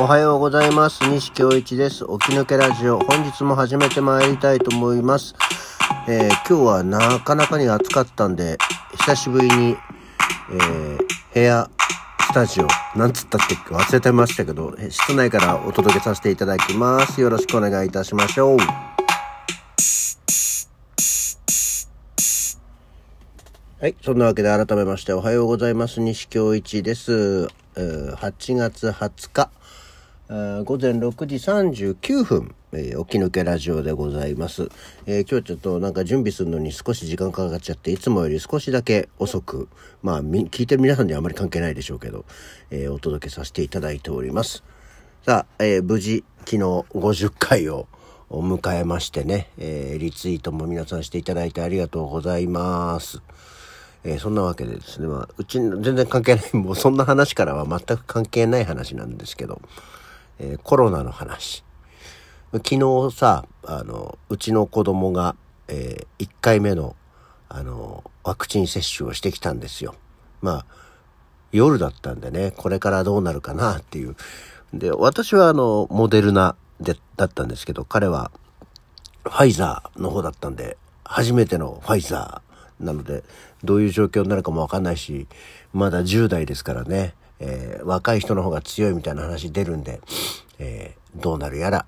おはようございます。西京一です。起き抜けラジオ。本日も始めてまいりたいと思います。えー今日はなかなかに暑かったんで、久しぶりに、えー部屋、スタジオ、なんつったっけ忘れてましたけど、室内からお届けさせていただきます。よろしくお願いいたしましょう。はい。そんなわけで改めましておはようございます。西京一です。えー8月20日、午前6時39分、えー起き抜けラジオでございます。えー今日ちょっとなんか準備するのに少し時間かかっちゃって、いつもより少しだけ遅く、まあ、聞いてる皆さんにはあまり関係ないでしょうけど、えーお届けさせていただいております。さあ、えー無事、昨日50回を迎えましてね、えーリツイートも皆さんしていただいてありがとうございます。えーそんなわけでですね、まあ、うちの全然関係ない、もうそんな話からは全く関係ない話なんですけど、えーコロナの話。昨日さ、あの、うちの子供が、え1回目の、あの、ワクチン接種をしてきたんですよ。まあ、夜だったんでね、これからどうなるかなっていう。で、私はあの、モデルナで、だったんですけど、彼は、ファイザーの方だったんで、初めてのファイザーなので、どういう状況になるかもわかんないし、まだ10代ですからね、えー若い人の方が強いみたいな話出るんで、えーどうなるやら、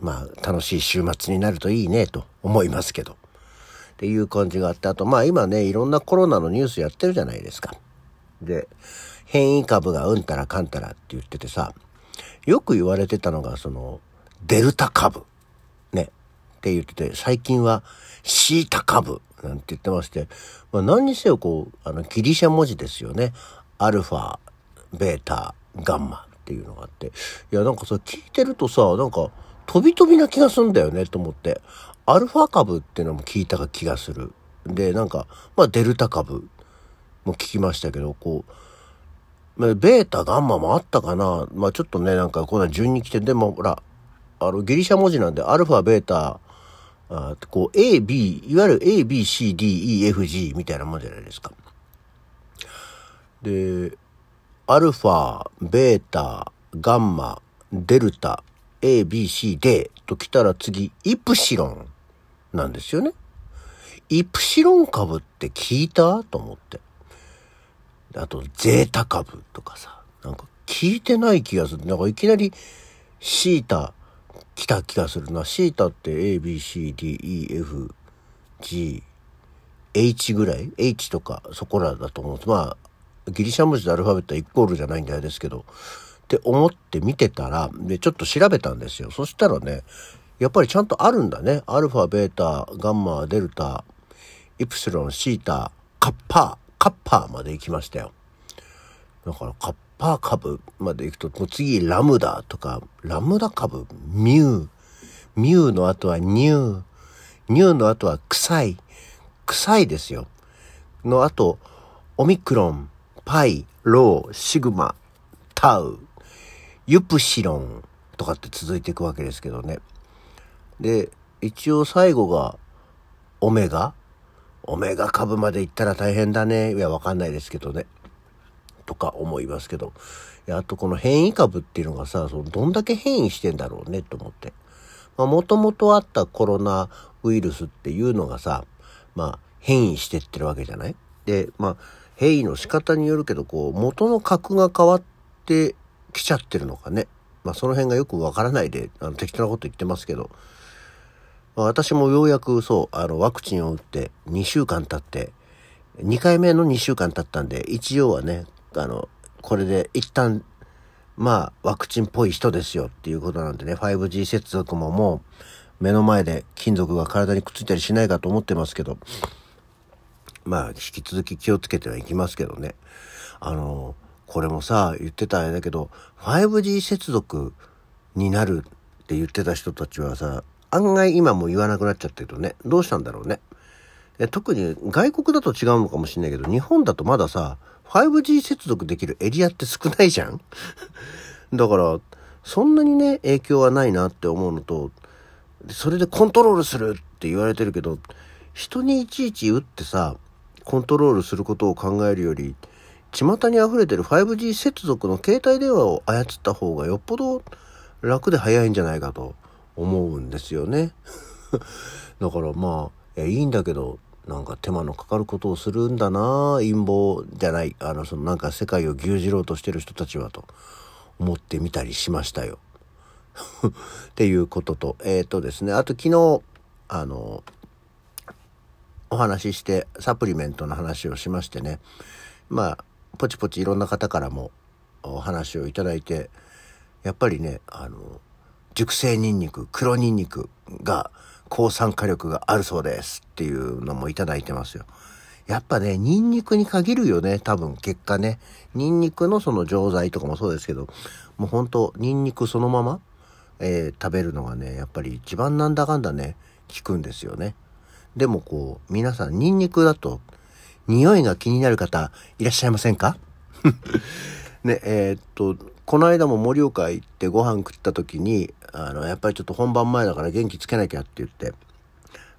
まあ、楽しい週末になるといいね、と思いますけど。っていう感じがあって、あと、まあ今ね、いろんなコロナのニュースやってるじゃないですか。で、変異株がうんたらかんたらって言っててさ、よく言われてたのが、その、デルタ株。ね。って言ってて、最近はシータ株なんて言ってまして、まあ何にせよこう、あの、ギリシャ文字ですよね。アルファ、ベータ、ガンマっていうのがあって。いや、なんかさ、聞いてるとさ、なんか、飛び飛びな気がすんだよね、と思って。アルファ株っていうのも聞いた気がする。で、なんか、まあ、デルタ株も聞きましたけど、こう、まベータ、ガンマもあったかな。まあちょっとね、なんかこんな順に来て、でもほら、あの、ギリシャ文字なんで、アルファ、ベータ、あこう、A、B、いわゆる A、B、C、D、E、F、G みたいなもんじゃないですか。で、アルファ、ベータ、ガンマ、デルタ、A、B、C、D と来たら次、イプシロンなんですよね。イプシロン株って聞いたと思って。あと、ゼータ株とかさ、なんか聞いてない気がする。なんかいきなりシータ来た気がするな。シータって A, B, C, D, E, F, G, H ぐらい ?H とかそこらだと思う。まあ、ギリシャ文字でアルファベットはイコールじゃないんであれですけど、って思って見てたら、で、ちょっと調べたんですよ。そしたらね、やっぱりちゃんとあるんだね。アルファ、ベータ、ガンマ、デルタ、イプシロン、シータ、カッパー、カッパーまで行きましたよ。だからカッパー株まで行くと、もう次ラムダとか、ラムダ株、ミュー、ミューの後はニュー、ニューの後は臭い、臭いですよ。の後、オミクロン、パイ、ロー、シグマ、タウ、ユプシロンとかって続いていくわけですけどね。で、一応最後がオメガオメガ株まで行ったら大変だね。いや、わかんないですけどね。とか思いますけど。や、あとこの変異株っていうのがさ、そのどんだけ変異してんだろうねと思って。まあ、もともとあったコロナウイルスっていうのがさ、まあ、変異してってるわけじゃない？で、まあ、変異の仕方によるけど、こう、元の核が変わってきちゃってるのかね。まあ、その辺がよくわからないで、あの、適当なこと言ってますけど、まあ私もようやくそう、あの、ワクチンを打って2週間経って、2回目の2週間経ったんで、一応はね、あの、これで一旦、まあ、ワクチンっぽい人ですよっていうことなんでね、5G 接続ももう、目の前で金属が体にくっついたりしないかと思ってますけど、まあ、引き続き気をつけてはいきますけどね。あの、これもさ、言ってたあれだけど、5G 接続になるって言ってた人たちはさ、案外今も言わなくなっちゃってるとね、どうしたんだろうね。特に外国だと違うのかもしれないけど、日本だとまださ、5G 接続できるエリアって少ないじゃん だから、そんなにね、影響はないなって思うのと、それでコントロールするって言われてるけど、人にいちいち打ってさ、コントロールすることを考えるより、巷に溢れてる 5G 接続の携帯電話を操った方がよっぽど楽で早いんじゃないかと思うんですよね。だからまあ、いいんだけど、なんか手間のかかることをするんだな陰謀じゃない、あの、そのなんか世界を牛耳ろうとしてる人たちはと思ってみたりしましたよ。っていうことと、えっ、ー、とですね、あと昨日、あの、お話ししてサプリメントの話をしましてね、まあ、ポチポチいろんな方からもお話をいただいて、やっぱりね、あの、熟成ニンニク、黒ニンニクが抗酸化力があるそうですっていうのもいただいてますよ。やっぱね、ニンニクに限るよね、多分結果ね。ニンニクのその錠剤とかもそうですけど、もうほんとニンニクそのまま、えー、食べるのがね、やっぱり一番なんだかんだね、効くんですよね。でもこう、皆さんニンニクだと匂いが気になる方いらっしゃいませんか？ね、えー、っと、この間も盛岡行ってご飯食った時に、あの、やっぱりちょっと本番前だから元気つけなきゃって言って、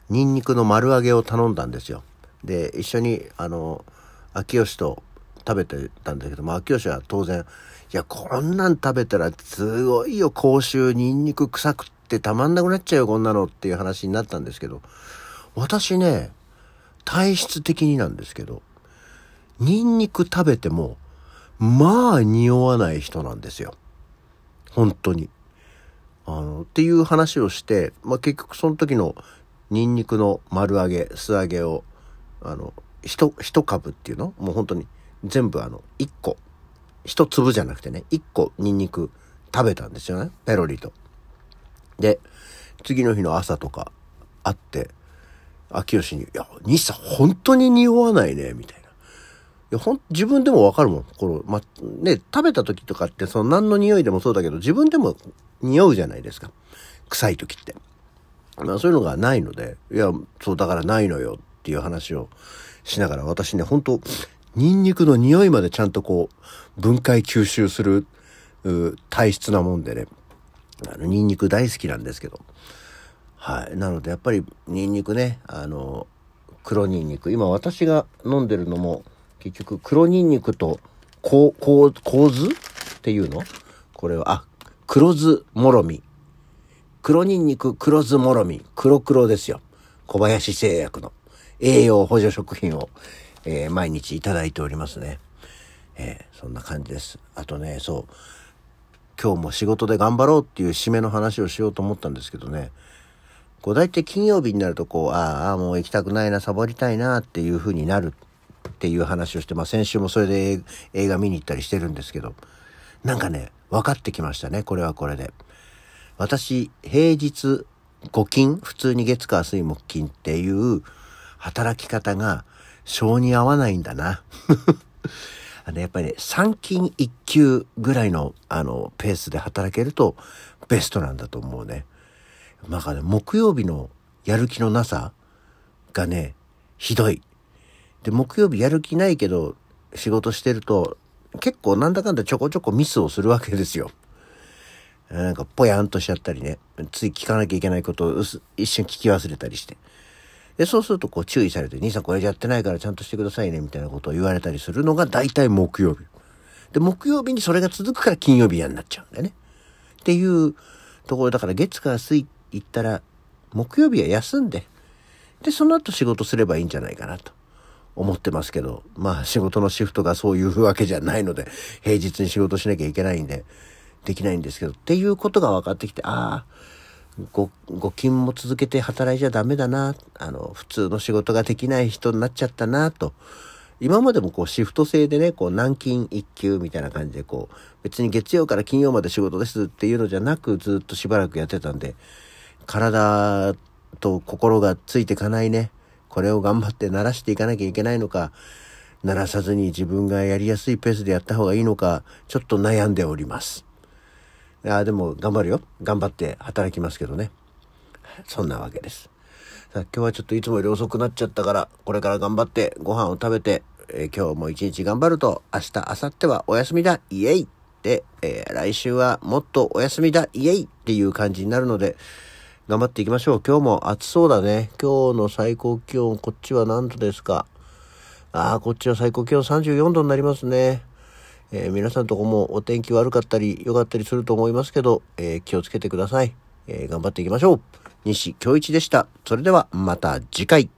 ニンニクの丸揚げを頼んだんですよ。で、一緒に、あの、秋吉と食べてたんだけども、秋吉は当然、いや、こんなん食べたらすごいよ、口臭、ニンニク臭くってたまんなくなっちゃうよ、こんなのっていう話になったんですけど、私ね、体質的になんですけど、ニンニク食べても、まあ匂わない人なんですよ。本当に。あの、っていう話をして、まあ、結局その時のニンニクの丸揚げ、素揚げを、あの、一、一株っていうの？もう本当に全部あの、一個。一粒じゃなくてね、一個ニンニク食べたんですよね。ペロリと。で、次の日の朝とか会って、秋吉に、いや、西さん本当に匂わないね、みたいな。いや、ほん、自分でもわかるもん。この、ま、ね、食べた時とかって、その何の匂いでもそうだけど、自分でも匂うじゃないですか。臭い時って。まあそういうのがないので、いや、そうだからないのよっていう話をしながら、私ね、本当ニンニクの匂いまでちゃんとこう、分解吸収する、体質なもんでね、あの、ニンニク大好きなんですけど。はい。なので、やっぱり、ニンニクね、あの、黒ニンニク。今私が飲んでるのも、結局黒ニンニクとこう、こう、構図っていうの？これは、あ、黒酢もろみ。黒ニンニク黒酢もろみ。黒黒ですよ。小林製薬の栄養補助食品を、えー、毎日いただいておりますね。えー、そんな感じです。あとね、そう。今日も仕事で頑張ろうっていう締めの話をしようと思ったんですけどね。こう大体金曜日になるとこう、ああ、もう行きたくないな、サボりたいなっていう風になるっていう話をして、まあ先週もそれで映画見に行ったりしてるんですけど、なんかね、分かってきましたね、これはこれで。私、平日5勤、普通に月火水木金っていう働き方が性に合わないんだな。あの、やっぱりね、3勤1級ぐらいの、あの、ペースで働けるとベストなんだと思うね。なんかね、木曜日のやる気のなさがね、ひどい。で、木曜日やる気ないけど、仕事してると、結構なんだかんだちょこちょこミスをするわけですよ。なんかぽやんとしちゃったりね、つい聞かなきゃいけないことを一瞬聞き忘れたりして。で、そうするとこう注意されて、兄さんこれやってないからちゃんとしてくださいね、みたいなことを言われたりするのが大体木曜日。で、木曜日にそれが続くから金曜日嫌になっちゃうんだよね。っていうところだから月から水行ったら、木曜日は休んで、で、その後仕事すればいいんじゃないかなと。思ってますけど、まあ仕事のシフトがそういうわけじゃないので、平日に仕事しなきゃいけないんで、できないんですけど、っていうことが分かってきて、ああ、ご、ご勤も続けて働いちゃダメだな、あの、普通の仕事ができない人になっちゃったな、と。今までもこうシフト制でね、こう軟禁一級みたいな感じでこう、別に月曜から金曜まで仕事ですっていうのじゃなくずっとしばらくやってたんで、体と心がついていかないね。これを頑張って鳴らしていかなきゃいけないのか、鳴らさずに自分がやりやすいペースでやった方がいいのか、ちょっと悩んでおります。いや、でも頑張るよ。頑張って働きますけどね。そんなわけです。さあ今日はちょっといつもより遅くなっちゃったから、これから頑張ってご飯を食べて、えー、今日も一日頑張ると、明日、明後日はお休みだ、イエイで、えー、来週はもっとお休みだ、イエイっていう感じになるので、頑張っていきましょう。今日も暑そうだね。今日の最高気温、こっちは何度ですか？ああ、こっちは最高気温34度になりますね。えー、皆さんとこもお天気悪かったり良かったりすると思いますけど、えー、気をつけてください。えー、頑張っていきましょう。西京一でした。それではまた次回。